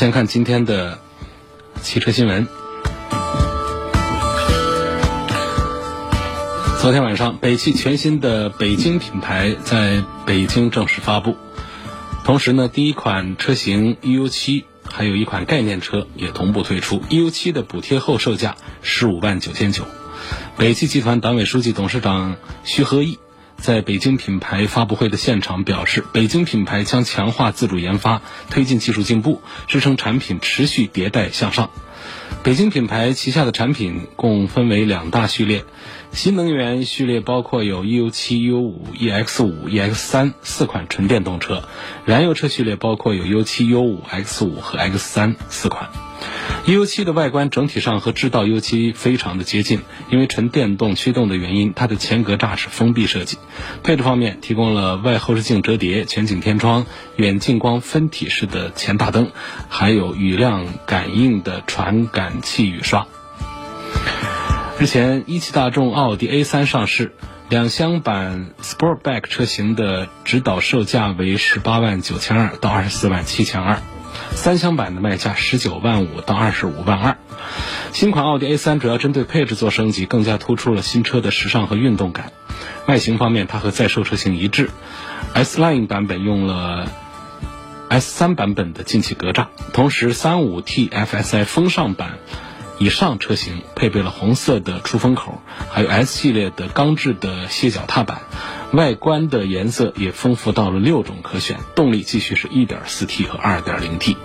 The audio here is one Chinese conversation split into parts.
先看今天的汽车新闻。昨天晚上，北汽全新的北京品牌在北京正式发布，同时呢，第一款车型 EU7，还有一款概念车也同步推出。EU7 的补贴后售价十五万九千九。北汽集团党委书记、董事长徐和义。在北京品牌发布会的现场表示，北京品牌将强化自主研发，推进技术进步，支撑产品持续迭代向上。北京品牌旗下的产品共分为两大序列，新能源序列包括有 U7、U5、EX5、EX3 四款纯电动车，燃油车序列包括有 U7、U5、X5 和 X3 四款。U7 的外观整体上和智道 U7 非常的接近，因为纯电动驱动的原因，它的前格栅是封闭设计。配置方面提供了外后视镜折叠、全景天窗、远近光分体式的前大灯，还有雨量感应的传感器雨刷。日前，一汽大众奥迪 A3 上市，两厢版 Sportback 车型的指导售价为十八万九千二到二十四万七千二。三厢版的卖价十九万五到二十五万二，新款奥迪 A3 主要针对配置做升级，更加突出了新车的时尚和运动感。外形方面，它和在售车型一致，S Line 版本用了 S3 版本的进气格栅，同时 35T FSI 风尚版以上车型配备了红色的出风口，还有 S 系列的钢制的楔脚踏板。外观的颜色也丰富到了六种可选，动力继续是 1.4T 和 2.0T。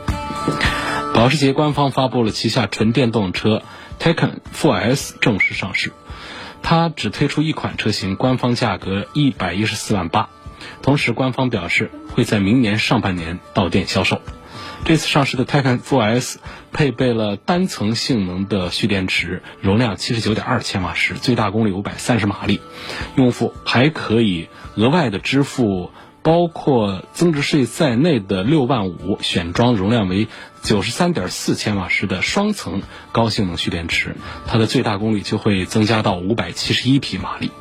保时捷官方发布了旗下纯电动车 Taycan 4S 正式上市，它只推出一款车型，官方价格114万八，同时官方表示会在明年上半年到店销售。这次上市的 Taycan 4S 配备了单层性能的蓄电池，容量七十九点二千瓦时，最大功率五百三十马力。用户还可以额外的支付包括增值税在内的六万五，选装容量为九十三点四千瓦时的双层高性能蓄电池，它的最大功率就会增加到五百七十一匹马力。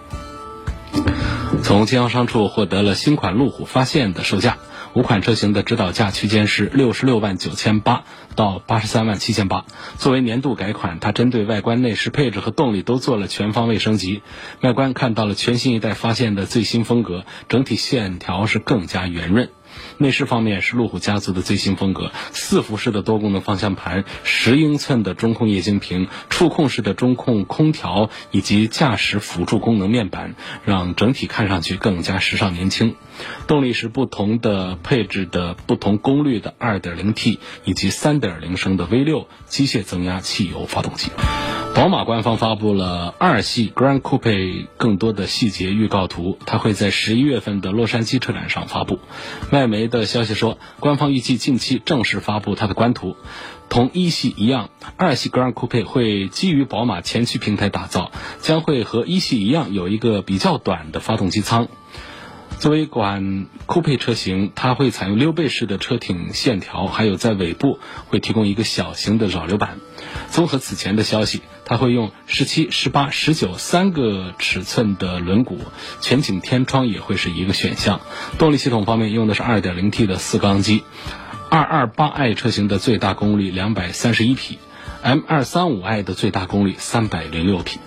从经销商处获得了新款路虎发现的售价。五款车型的指导价区间是六十六万九千八到八十三万七千八。作为年度改款，它针对外观、内饰、配置和动力都做了全方位升级。外观看到了全新一代发现的最新风格，整体线条是更加圆润。内饰方面是路虎家族的最新风格，四辐式的多功能方向盘，十英寸的中控液晶屏，触控式的中控空调以及驾驶辅助功能面板，让整体看上去更加时尚年轻。动力是不同的配置的不同功率的 2.0T 以及3.0升的 V6 机械增压汽油发动机。宝马官方发布了二系 Grand Coupe 更多的细节预告图，它会在十一月份的洛杉矶车展上发布。外媒的消息说，官方预计近期正式发布它的官图。同一系一样，二系 Grand Coupe 会基于宝马前驱平台打造，将会和一系一样有一个比较短的发动机舱。作为一款酷配车型，它会采用溜背式的车顶线条，还有在尾部会提供一个小型的扰流板。综合此前的消息。它会用十七、十八、十九三个尺寸的轮毂，全景天窗也会是一个选项。动力系统方面用的是 2.0T 的四缸机，228i 车型的最大功率两百三十一匹，M235i 的最大功率三百零六匹。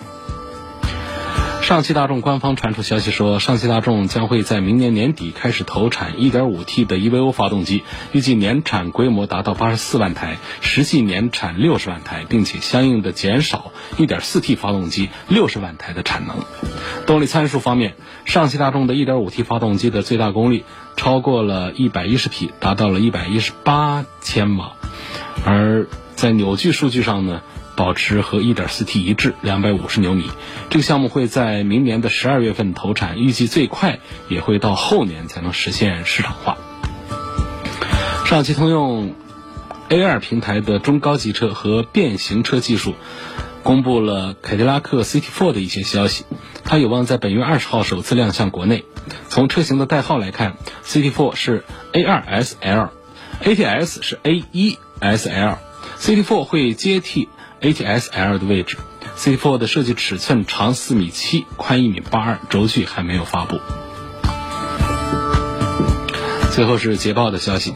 上汽大众官方传出消息说，上汽大众将会在明年年底开始投产 1.5T 的 EVO 发动机，预计年产规模达到84万台，实际年产60万台，并且相应的减少 1.4T 发动机60万台的产能。动力参数方面，上汽大众的 1.5T 发动机的最大功率超过了110匹，达到了118千瓦，而在扭矩数据上呢？保持和 1.4T 一致，两百五十牛米。这个项目会在明年的十二月份投产，预计最快也会到后年才能实现市场化。上汽通用 A2 平台的中高级车和变形车技术，公布了凯迪拉克 CT4 的一些消息。它有望在本月二十号首次亮相国内。从车型的代号来看，CT4 是 A2SL，ATS 是 A1SL，CT4 会接替 ATS-L 的位置。CT4 的设计尺寸长四米七，宽一米八二，轴距还没有发布。最后是捷豹的消息。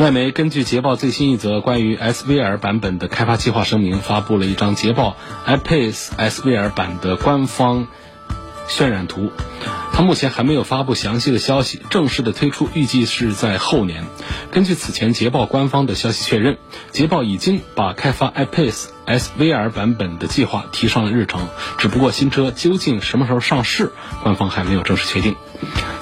外媒根据捷豹最新一则关于 SVR 版本的开发计划声明，发布了一张捷豹 I-PACE SVR 版的官方渲染图。它目前还没有发布详细的消息，正式的推出预计是在后年。根据此前捷豹官方的消息确认，捷豹已经把开发 I-PACE SVR 版本的计划提上了日程，只不过新车究竟什么时候上市，官方还没有正式确定。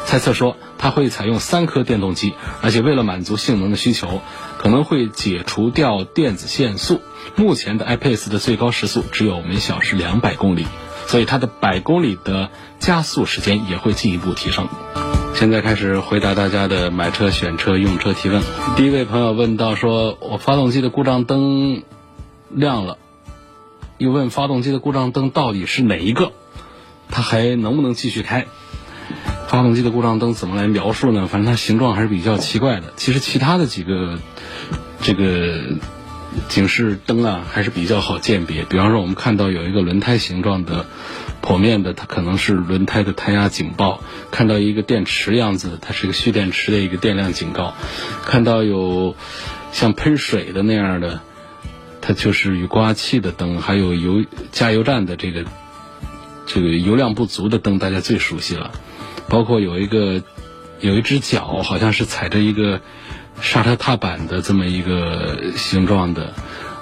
猜测说。它会采用三颗电动机，而且为了满足性能的需求，可能会解除掉电子限速。目前的 iPace 的最高时速只有每小时两百公里，所以它的百公里的加速时间也会进一步提升。现在开始回答大家的买车、选车、用车提问。第一位朋友问到说：“我发动机的故障灯亮了，又问发动机的故障灯到底是哪一个？它还能不能继续开？”发动机的故障灯怎么来描述呢？反正它形状还是比较奇怪的。其实其他的几个这个警示灯啊还是比较好鉴别。比方说，我们看到有一个轮胎形状的剖面的，它可能是轮胎的胎压警报；看到一个电池样子，它是一个蓄电池的一个电量警告；看到有像喷水的那样的，它就是雨刮器的灯；还有油加油站的这个这个油量不足的灯，大家最熟悉了。包括有一个有一只脚，好像是踩着一个刹车踏板的这么一个形状的，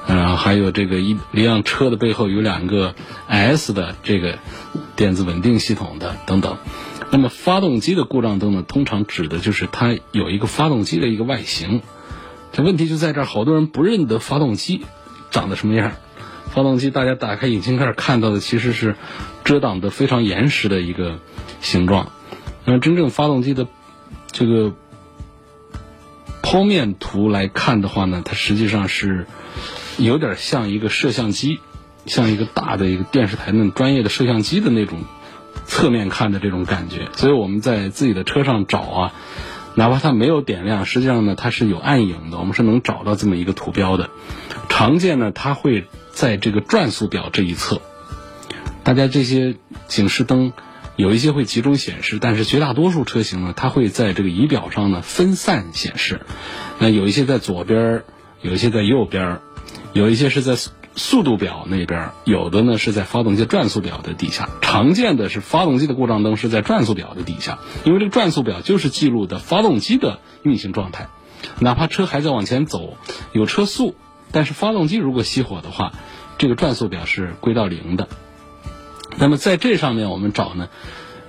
嗯，还有这个一一辆车的背后有两个 S 的这个电子稳定系统的等等。那么发动机的故障灯呢，通常指的就是它有一个发动机的一个外形。这问题就在这儿，好多人不认得发动机长得什么样。发动机大家打开引擎盖看到的其实是遮挡的非常严实的一个形状。那真正发动机的这个剖面图来看的话呢，它实际上是有点像一个摄像机，像一个大的一个电视台那种专业的摄像机的那种侧面看的这种感觉。所以我们在自己的车上找啊，哪怕它没有点亮，实际上呢它是有暗影的，我们是能找到这么一个图标的。常见呢，它会在这个转速表这一侧。大家这些警示灯。有一些会集中显示，但是绝大多数车型呢，它会在这个仪表上呢分散显示。那有一些在左边，有一些在右边，有一些是在速度表那边，有的呢是在发动机转速表的底下。常见的是发动机的故障灯是在转速表的底下，因为这个转速表就是记录的发动机的运行状态。哪怕车还在往前走，有车速，但是发动机如果熄火的话，这个转速表是归到零的。那么在这上面我们找呢，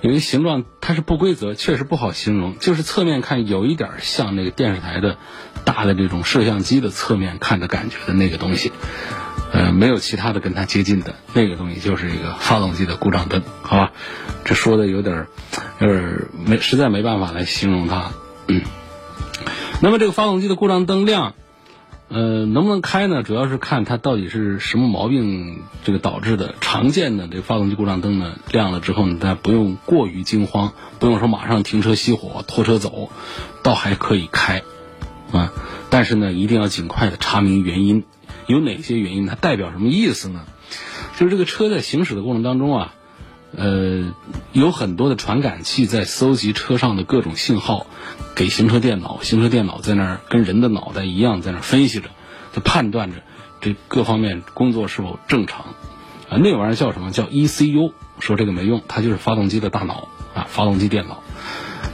有一形状它是不规则，确实不好形容。就是侧面看有一点像那个电视台的大的这种摄像机的侧面看的感觉的那个东西，呃，没有其他的跟它接近的那个东西，就是一个发动机的故障灯，好吧？这说的有点有点没，实在没办法来形容它。嗯，那么这个发动机的故障灯亮。呃，能不能开呢？主要是看它到底是什么毛病这个导致的。常见的这个发动机故障灯呢，亮了之后呢，大家不用过于惊慌，不用说马上停车熄火拖车走，倒还可以开啊。但是呢，一定要尽快的查明原因，有哪些原因？它代表什么意思呢？就是这个车在行驶的过程当中啊。呃，有很多的传感器在搜集车上的各种信号，给行车电脑，行车电脑在那儿跟人的脑袋一样，在那儿分析着，在判断着这各方面工作是否正常。啊，那玩意儿叫什么叫 ECU？说这个没用，它就是发动机的大脑啊，发动机电脑。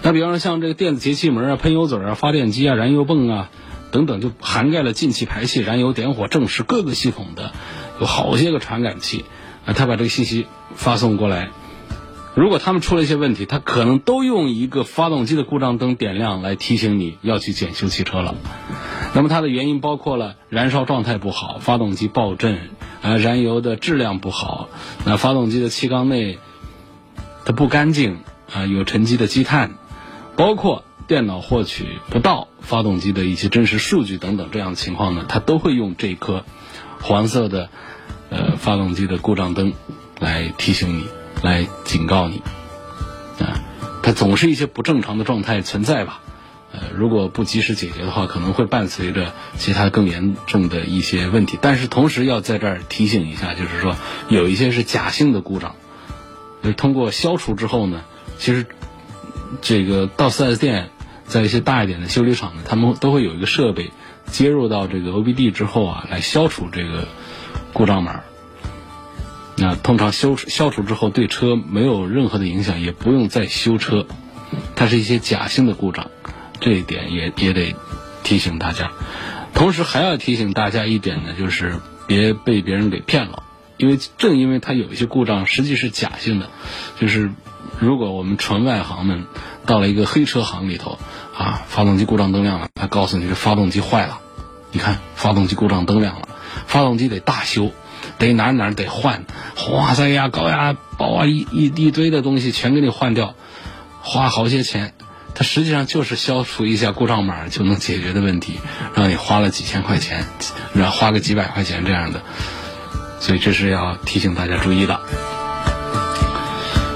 那比方说像这个电子节气门啊、喷油嘴啊、发电机啊、燃油泵啊等等，就涵盖了进气、排气、燃油、点火、正时各个系统的，有好些个传感器。他把这个信息发送过来，如果他们出了一些问题，他可能都用一个发动机的故障灯点亮来提醒你要去检修汽车了。那么它的原因包括了燃烧状态不好、发动机爆震、啊燃油的质量不好、那发动机的气缸内它不干净啊有沉积的积碳，包括电脑获取不到发动机的一些真实数据等等这样的情况呢，它都会用这颗黄色的呃发动机的故障灯来提醒你，来警告你啊，它总是一些不正常的状态存在吧。呃，如果不及时解决的话，可能会伴随着其他更严重的一些问题。但是同时要在这儿提醒一下，就是说有一些是假性的故障，就是通过消除之后呢，其实这个到 4S 店，在一些大一点的修理厂呢，他们都会有一个设备接入到这个 OBD 之后啊，来消除这个故障码。那通常消消除之后，对车没有任何的影响，也不用再修车。它是一些假性的故障。这一点也也得提醒大家，同时还要提醒大家一点呢，就是别被别人给骗了，因为正因为它有一些故障实际是假性的，就是如果我们纯外行们到了一个黑车行里头啊，发动机故障灯亮了，他告诉你这发动机坏了，你看发动机故障灯亮了，发动机得大修，得哪哪得换，哇塞呀高压包啊一一一堆的东西全给你换掉，花好些钱。它实际上就是消除一下故障码就能解决的问题，让你花了几千块钱，然后花个几百块钱这样的，所以这是要提醒大家注意的。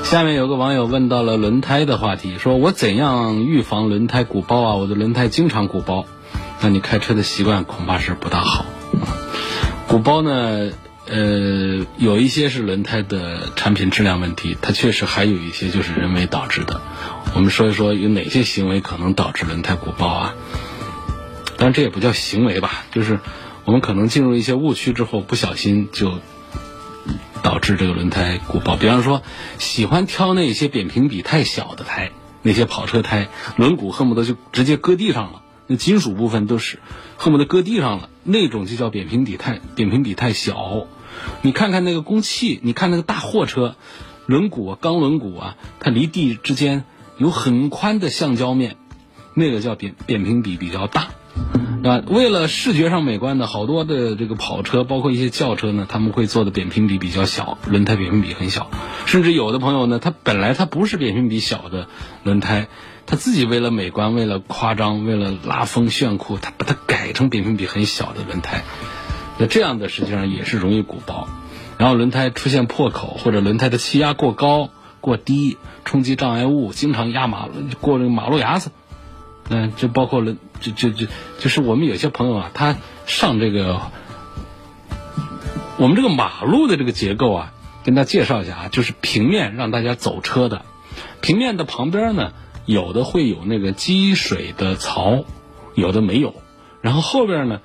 下面有个网友问到了轮胎的话题，说我怎样预防轮胎鼓包啊？我的轮胎经常鼓包，那你开车的习惯恐怕是不大好。鼓包呢，呃，有一些是轮胎的产品质量问题，它确实还有一些就是人为导致的。我们说一说有哪些行为可能导致轮胎鼓包啊？当然这也不叫行为吧，就是我们可能进入一些误区之后，不小心就导致这个轮胎鼓包。比方说，喜欢挑那些扁平比太小的胎，那些跑车胎，轮毂恨不得就直接搁地上了，那金属部分都是恨不得搁地上了，那种就叫扁平比太扁平比太小。你看看那个公汽，你看那个大货车，轮毂钢轮毂啊，它离地之间。有很宽的橡胶面，那个叫扁扁平比比较大，啊，为了视觉上美观的，好多的这个跑车，包括一些轿车呢，他们会做的扁平比比较小，轮胎扁平比很小，甚至有的朋友呢，他本来他不是扁平比小的轮胎，他自己为了美观，为了夸张，为了拉风炫酷，他把它改成扁平比很小的轮胎，那这样的实际上也是容易鼓包，然后轮胎出现破口或者轮胎的气压过高。过低，冲击障碍物，经常压马路，过这个马路牙子，嗯，就包括了，就就就，就是我们有些朋友啊，他上这个，我们这个马路的这个结构啊，跟大家介绍一下啊，就是平面让大家走车的，平面的旁边呢，有的会有那个积水的槽，有的没有，然后后边呢，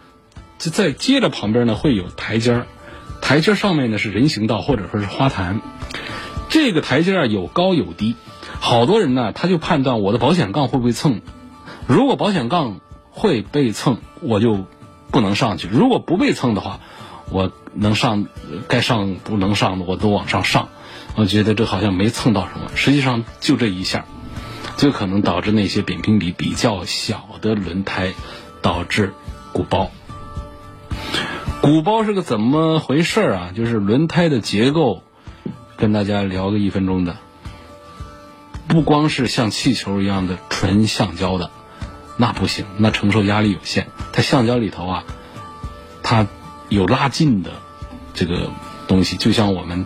就再接着旁边呢会有台阶儿，台阶上面呢是人行道或者说是花坛。这个台阶啊有高有低，好多人呢他就判断我的保险杠会不会蹭，如果保险杠会被蹭，我就不能上去；如果不被蹭的话，我能上，该上不能上的我都往上上。我觉得这好像没蹭到什么，实际上就这一下，就可能导致那些扁平比比较小的轮胎导致鼓包。鼓包是个怎么回事啊？就是轮胎的结构。跟大家聊个一分钟的，不光是像气球一样的纯橡胶的，那不行，那承受压力有限。它橡胶里头啊，它有拉劲的这个东西，就像我们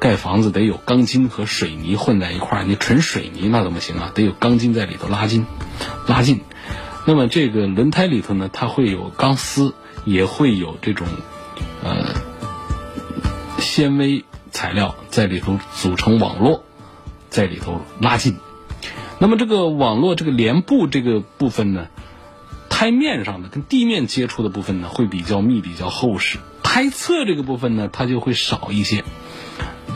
盖房子得有钢筋和水泥混在一块儿，你纯水泥那怎么行啊？得有钢筋在里头拉筋，拉劲。那么这个轮胎里头呢，它会有钢丝，也会有这种呃纤维。材料在里头组成网络，在里头拉近。那么这个网络这个连布这个部分呢，胎面上的跟地面接触的部分呢会比较密、比较厚实。胎侧这个部分呢，它就会少一些。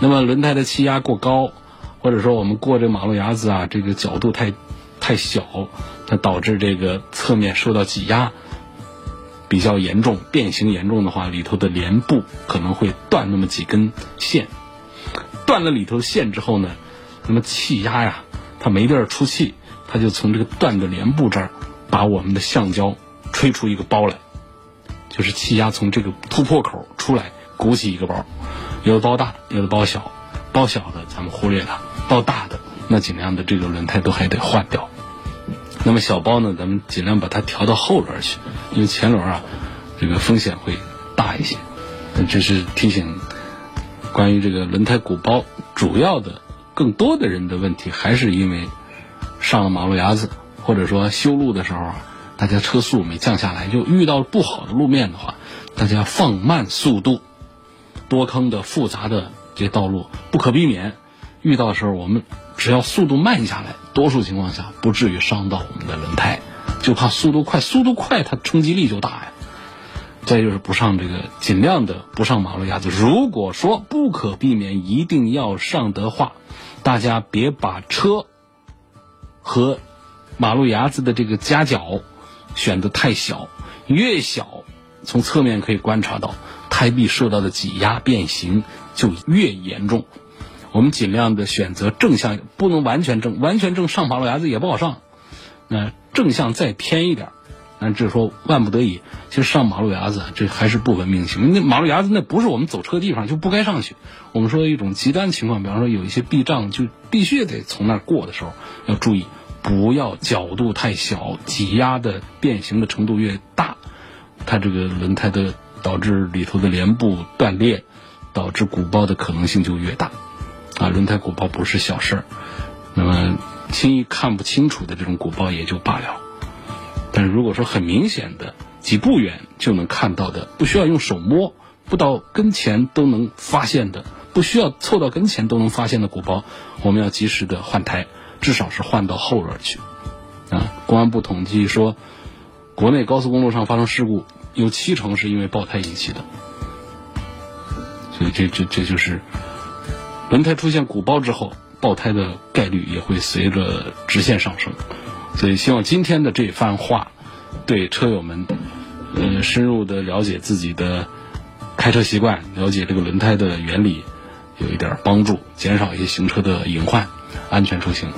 那么轮胎的气压过高，或者说我们过这马路牙子啊，这个角度太太小，它导致这个侧面受到挤压。比较严重，变形严重的话，里头的连布可能会断那么几根线。断了里头线之后呢，那么气压呀，它没地儿出气，它就从这个断的连布这儿，把我们的橡胶吹出一个包来，就是气压从这个突破口出来，鼓起一个包。有的包大，有的包小，包小的咱们忽略它，包大的那尽量的这个轮胎都还得换掉。那么小包呢，咱们尽量把它调到后轮去，因为前轮啊，这个风险会大一些。这是提醒关于这个轮胎鼓包，主要的更多的人的问题，还是因为上了马路牙子，或者说修路的时候啊，大家车速没降下来，就遇到不好的路面的话，大家放慢速度。多坑的复杂的这道路不可避免，遇到的时候我们只要速度慢下来，多数情况下不至于伤到我们的轮胎，就怕速度快，速度快它冲击力就大呀。再就是不上这个，尽量的不上马路牙子。如果说不可避免一定要上的话，大家别把车和马路牙子的这个夹角选的太小，越小从侧面可以观察到。胎壁受到的挤压变形就越严重，我们尽量的选择正向，不能完全正，完全正上马路牙子也不好上。那正向再偏一点，那就是说万不得已，其实上马路牙子这还是不文明行为。那马路牙子那不是我们走车地方，就不该上去。我们说一种极端情况，比方说有一些避障，就必须得从那儿过的时候，要注意不要角度太小，挤压的变形的程度越大，它这个轮胎的。导致里头的帘布断裂，导致鼓包的可能性就越大，啊，轮胎鼓包不是小事儿，那么轻易看不清楚的这种鼓包也就罢了，但是如果说很明显的几步远就能看到的，不需要用手摸，不到跟前都能发现的，不需要凑到跟前都能发现的鼓包，我们要及时的换胎，至少是换到后轮去，啊，公安部统计说，国内高速公路上发生事故。有七成是因为爆胎引起的，所以这这这就是轮胎出现鼓包之后，爆胎的概率也会随着直线上升。所以希望今天的这番话，对车友们，呃，深入的了解自己的开车习惯，了解这个轮胎的原理，有一点帮助，减少一些行车的隐患，安全出行。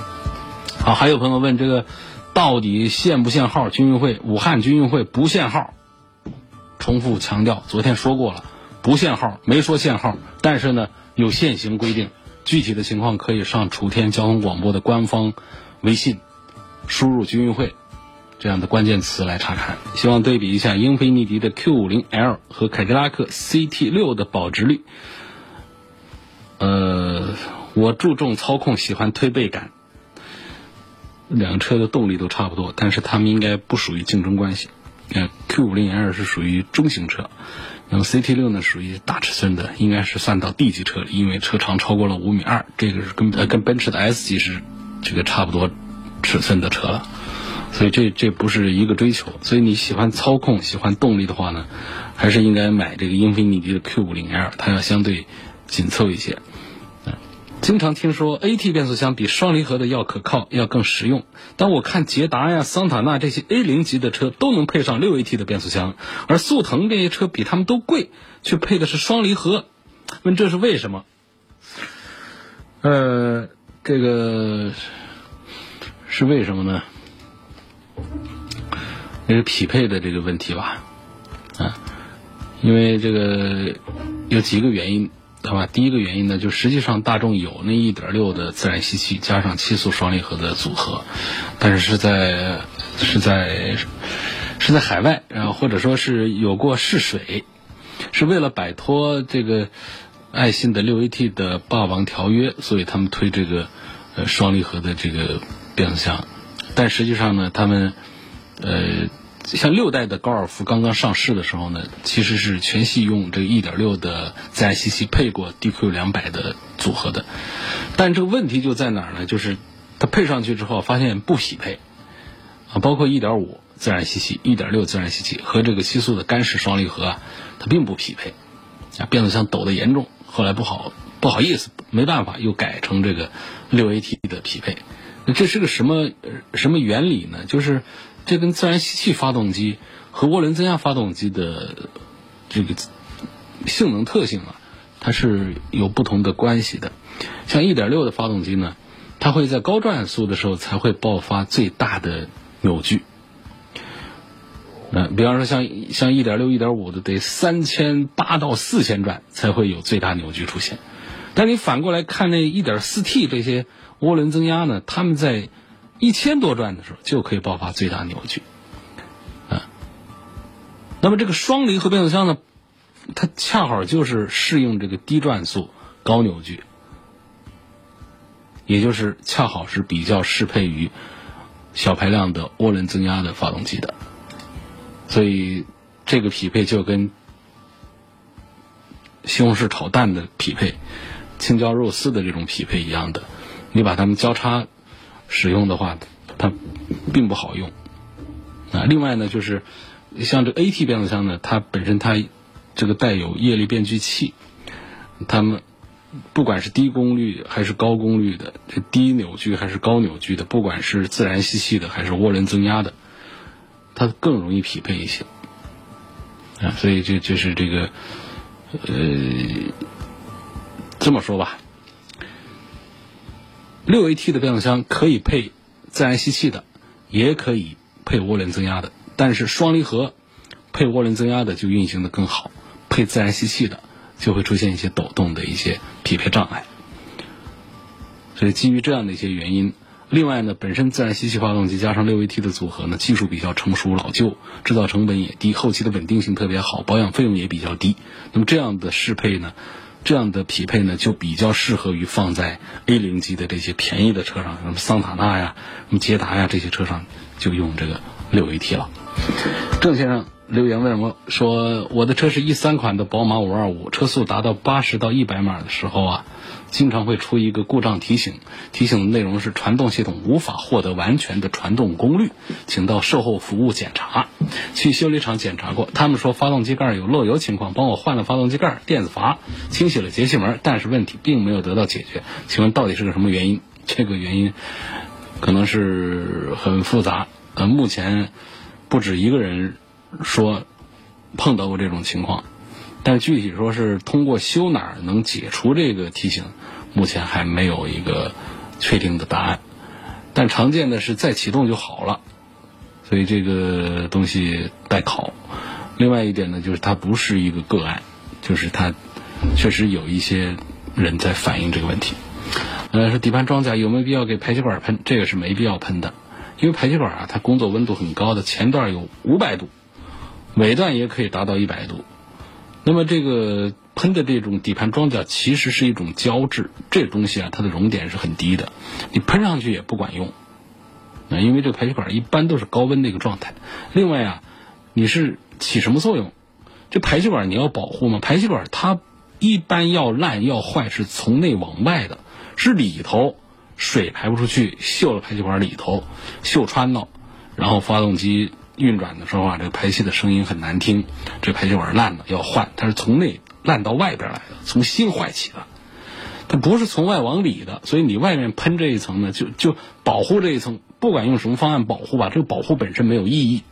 好，还有朋友问这个到底限不限号？军运会，武汉军运会不限号。重复强调，昨天说过了，不限号，没说限号，但是呢有限行规定，具体的情况可以上楚天交通广播的官方微信，输入“军运会”这样的关键词来查看。希望对比一下英菲尼迪的 Q50L 和凯迪拉克 CT6 的保值率。呃，我注重操控，喜欢推背感，两车的动力都差不多，但是它们应该不属于竞争关系。呃，Q50L 是属于中型车，那么 CT6 呢属于大尺寸的，应该是算到 D 级车里，因为车长超过了五米二，这个是跟呃跟奔驰的 S 级是这个差不多尺寸的车了，所以这这不是一个追求。所以你喜欢操控、喜欢动力的话呢，还是应该买这个英菲尼迪的 Q50L，它要相对紧凑一些。经常听说 AT 变速箱比双离合的要可靠，要更实用。但我看捷达呀、桑塔纳这些 A 零级的车都能配上六 AT 的变速箱，而速腾这些车比他们都贵，却配的是双离合。问这是为什么？呃，这个是为什么呢？这是匹配的这个问题吧？啊，因为这个有几个原因。对吧？第一个原因呢，就实际上大众有那一点六的自然吸气加上七速双离合的组合，但是是在是在是在海外，然后或者说是有过试水，是为了摆脱这个爱信的六 AT 的霸王条约，所以他们推这个呃双离合的这个变速箱，但实际上呢，他们呃。像六代的高尔夫刚刚上市的时候呢，其实是全系用这个1.6的自然吸气配过 DQ 两百的组合的，但这个问题就在哪儿呢？就是它配上去之后发现不匹配啊，包括1.5自然吸气、1.6自然吸气和这个七速的干式双离合啊，它并不匹配啊，变速箱抖得严重。后来不好不好意思，没办法又改成这个六 AT 的匹配。那这是个什么什么原理呢？就是。这跟自然吸气发动机和涡轮增压发动机的这个性能特性啊，它是有不同的关系的。像1.6的发动机呢，它会在高转速的时候才会爆发最大的扭矩。那比方说像像1.6、1.5的得三千八到四千转才会有最大扭矩出现。但你反过来看那 1.4T 这些涡轮增压呢，它们在一千多转的时候就可以爆发最大扭矩。啊，那么这个双离合变速箱呢，它恰好就是适应这个低转速、高扭矩，也就是恰好是比较适配于小排量的涡轮增压的发动机的。所以这个匹配就跟西红柿炒蛋的匹配、青椒肉丝的这种匹配一样的，你把它们交叉使用的话，它并不好用。啊，另外呢，就是像这 AT 变速箱呢，它本身它这个带有液力变矩器，它们不管是低功率还是高功率的，这低扭矩还是高扭矩的，不管是自然吸气的还是涡轮增压的，它更容易匹配一些。啊，所以这就是这个，呃，这么说吧，六 AT 的变速箱可以配自然吸气的，也可以配涡轮增压的，但是双离合配涡轮增压的就运行的更好，配自然吸气的就会出现一些抖动的一些匹配障碍。所以基于这样的一些原因。另外呢，本身自然吸气发动机加上六 AT 的组合呢，技术比较成熟老旧，制造成本也低，后期的稳定性特别好，保养费用也比较低。那么这样的适配呢，这样的匹配呢，就比较适合于放在 A 零级的这些便宜的车上，什么桑塔纳呀、什么捷达呀这些车上，就用这个六 AT 了。郑先生留言问我说：“我的车是一三款的宝马五二五，车速达到八十到一百码的时候啊。”经常会出一个故障提醒，提醒的内容是传动系统无法获得完全的传动功率，请到售后服务检查。去修理厂检查过，他们说发动机盖有漏油情况，帮我换了发动机盖、电子阀，清洗了节气门，但是问题并没有得到解决。请问到底是个什么原因？这个原因可能是很复杂。呃，目前不止一个人说碰到过这种情况。但具体说是通过修哪儿能解除这个提醒，目前还没有一个确定的答案。但常见的是再启动就好了，所以这个东西待考。另外一点呢，就是它不是一个个案，就是它确实有一些人在反映这个问题。呃，说底盘装甲有没有必要给排气管喷？这个是没必要喷的，因为排气管啊，它工作温度很高的，前段有五百度，尾段也可以达到一百度。那么这个喷的这种底盘装甲其实是一种胶质，这东西啊，它的熔点是很低的，你喷上去也不管用。那因为这个排气管一般都是高温的一个状态。另外啊，你是起什么作用？这排气管你要保护吗？排气管它一般要烂要坏是从内往外的，是里头水排不出去，锈了排气管里头锈穿了，然后发动机。运转的时候啊，这个排气的声音很难听，这排气管烂了要换，它是从内烂到外边来的，从心坏起的，它不是从外往里的，所以你外面喷这一层呢，就就保护这一层，不管用什么方案保护吧，这个保护本身没有意义。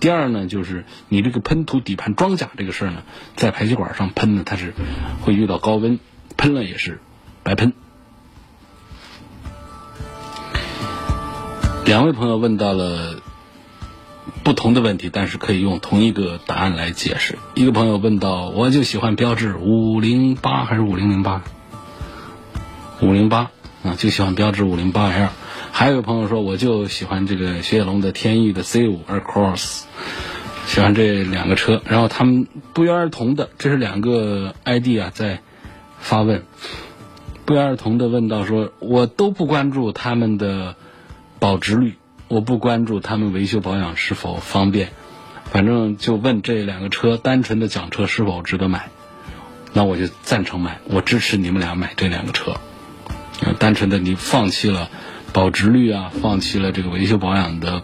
第二呢，就是你这个喷涂底盘装甲这个事儿呢，在排气管上喷呢，它是会遇到高温，喷了也是白喷。两位朋友问到了。不同的问题，但是可以用同一个答案来解释。一个朋友问到：“我就喜欢标致五零八还是五零零八？五零八啊，就喜欢标致五零八 L。”还有一个朋友说：“我就喜欢这个雪铁龙的天翼的 C 五 Across，喜欢这两个车。”然后他们不约而同的，这是两个 ID 啊，在发问，不约而同的问到说：“我都不关注他们的保值率。”我不关注他们维修保养是否方便，反正就问这两个车，单纯的讲车是否值得买，那我就赞成买，我支持你们俩买这两个车。单纯的你放弃了保值率啊，放弃了这个维修保养的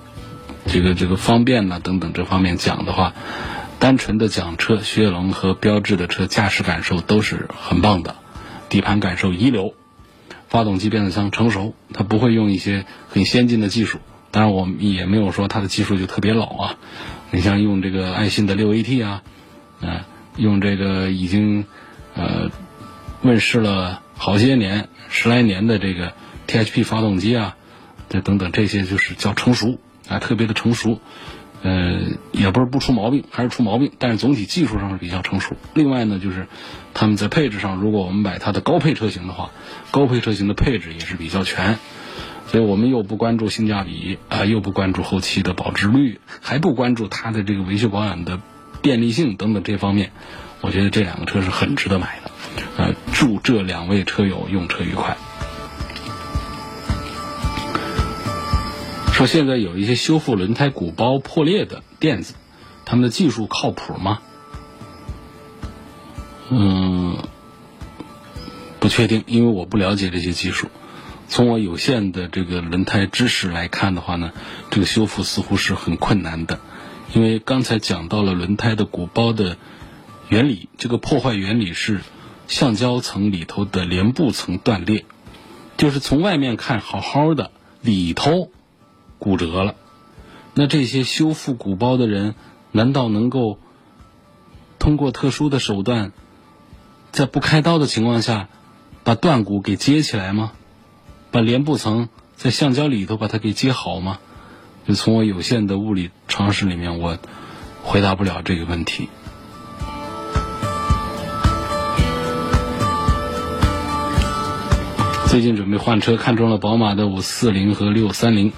这个这个方便呐等等这方面讲的话，单纯的讲车，雪铁龙和标致的车驾驶感受都是很棒的，底盘感受一流，发动机变速箱成熟，它不会用一些很先进的技术。当然，我们也没有说它的技术就特别老啊。你像用这个爱信的六 AT 啊，啊，用这个已经呃问世了好些年、十来年的这个 THP 发动机啊，这等等这些就是叫成熟啊，特别的成熟。呃，也不是不出毛病，还是出毛病，但是总体技术上是比较成熟。另外呢，就是他们在配置上，如果我们买它的高配车型的话，高配车型的配置也是比较全。所以我们又不关注性价比啊，又不关注后期的保值率，还不关注它的这个维修保养的便利性等等这方面，我觉得这两个车是很值得买的。呃，祝这两位车友用车愉快。说现在有一些修复轮胎鼓包破裂的店子，他们的技术靠谱吗？嗯，不确定，因为我不了解这些技术。从我有限的这个轮胎知识来看的话呢，这个修复似乎是很困难的，因为刚才讲到了轮胎的鼓包的原理，这个破坏原理是橡胶层里头的连布层断裂，就是从外面看好好的，里头。骨折了，那这些修复鼓包的人，难道能够通过特殊的手段，在不开刀的情况下，把断骨给接起来吗？把连布层在橡胶里头把它给接好吗？就从我有限的物理常识里面，我回答不了这个问题。最近准备换车，看中了宝马的五四零和六三零。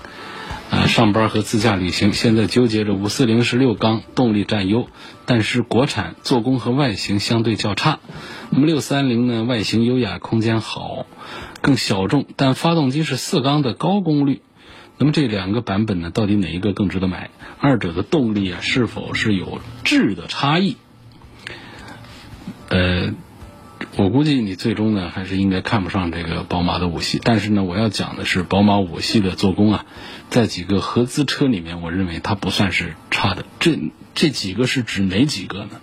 上班和自驾旅行，现在纠结着五四零是六缸，动力占优，但是国产做工和外形相对较差。那么六三零呢，外形优雅，空间好，更小众，但发动机是四缸的高功率。那么这两个版本呢，到底哪一个更值得买？二者的动力啊，是否是有质的差异？呃。我估计你最终呢还是应该看不上这个宝马的五系，但是呢，我要讲的是宝马五系的做工啊，在几个合资车里面，我认为它不算是差的。这这几个是指哪几个呢？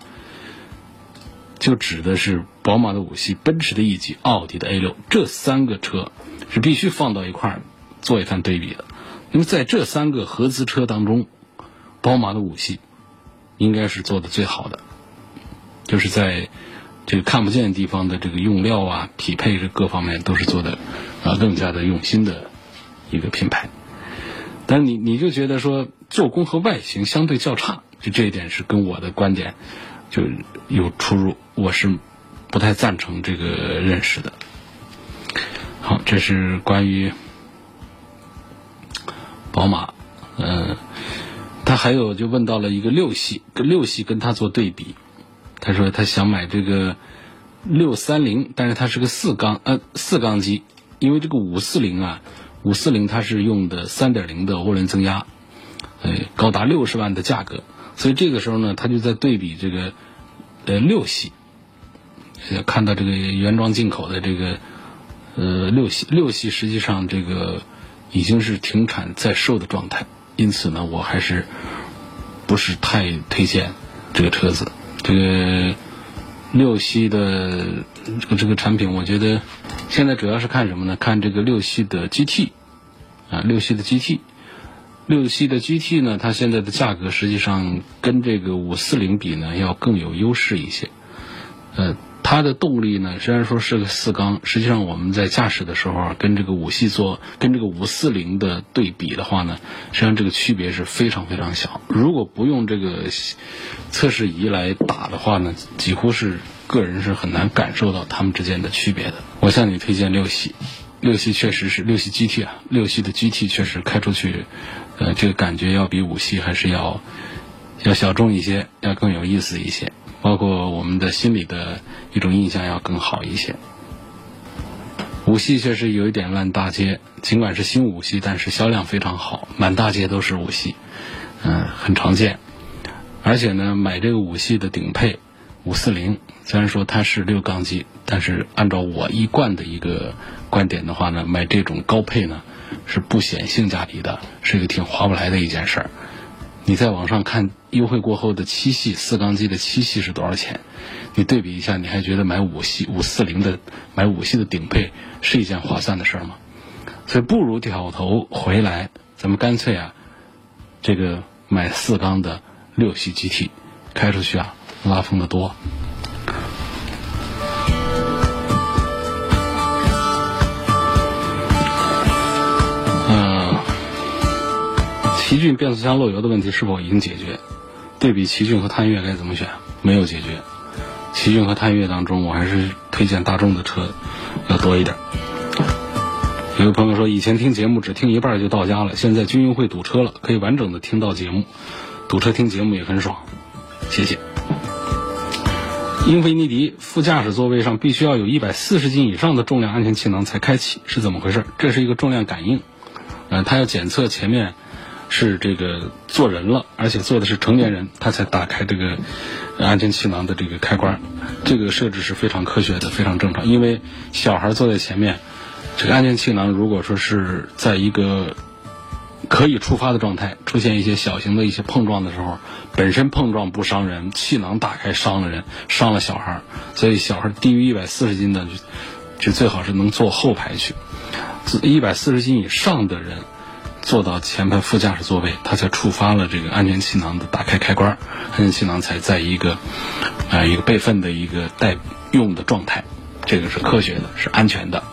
就指的是宝马的五系、奔驰的 E 级、奥迪的 A 六这三个车是必须放到一块儿做一番对比的。那么在这三个合资车当中，宝马的五系应该是做的最好的，就是在。这个看不见地方的这个用料啊，匹配这各方面都是做的啊更加的用心的一个品牌。但你你就觉得说做工和外形相对较差，就这一点是跟我的观点就有出入，我是不太赞成这个认识的。好，这是关于宝马，嗯，他还有就问到了一个六系，跟六系跟他做对比。他说他想买这个六三零，但是它是个四缸呃四缸机，因为这个五四零啊，五四零它是用的三点零的涡轮增压，呃高达六十万的价格，所以这个时候呢，他就在对比这个呃六系，看到这个原装进口的这个呃六系六系实际上这个已经是停产在售的状态，因此呢，我还是不是太推荐这个车子。这个六系的这个这个产品，我觉得现在主要是看什么呢？看这个六系的 GT 啊，六系的 GT，六系的 GT 呢，它现在的价格实际上跟这个五四零比呢要更有优势一些，呃。它的动力呢，虽然说是个四缸，实际上我们在驾驶的时候跟这个五系做跟这个五四零的对比的话呢，实际上这个区别是非常非常小。如果不用这个测试仪来打的话呢，几乎是个人是很难感受到它们之间的区别的。我向你推荐六系，六系确实是六系 GT 啊，六系的 GT 确实开出去，呃，这个感觉要比五系还是要要小众一些，要更有意思一些。包括我们的心里的一种印象要更好一些。五系确实有一点烂大街，尽管是新五系，但是销量非常好，满大街都是五系，嗯，很常见。而且呢，买这个五系的顶配五四零，虽然说它是六缸机，但是按照我一贯的一个观点的话呢，买这种高配呢是不显性价比的，是一个挺划不来的一件事儿。你在网上看优惠过后的七系四缸机的七系是多少钱？你对比一下，你还觉得买五系五四零的买五系的顶配是一件划算的事儿吗？所以不如掉头回来，咱们干脆啊，这个买四缸的六系 GT，开出去啊拉风的多。骏变速箱漏油的问题是否已经解决？对比奇骏和探岳该怎么选？没有解决。奇骏和探岳当中，我还是推荐大众的车要多一点。有个朋友说，以前听节目只听一半就到家了，现在军运会堵车了，可以完整的听到节目。堵车听节目也很爽，谢谢。英菲尼迪副驾驶座位上必须要有一百四十斤以上的重量安全气囊才开启，是怎么回事？这是一个重量感应，呃，它要检测前面是这个坐人了，而且坐的是成年人，他才打开这个安全气囊的这个开关。这个设置是非常科学的，非常正常。因为小孩坐在前面，这个安全气囊如果说是在一个可以触发的状态，出现一些小型的一些碰撞的时候，本身碰撞不伤人，气囊打开伤了人，伤了小孩，所以小孩低于一百四十斤的就就最好是能坐后排去，一百四十斤以上的人坐到前排副驾驶座位，它才触发了这个安全气囊的打开开关，安全气囊才在一个啊一个备份的一个待用的状态，这个是科学的，是安全的。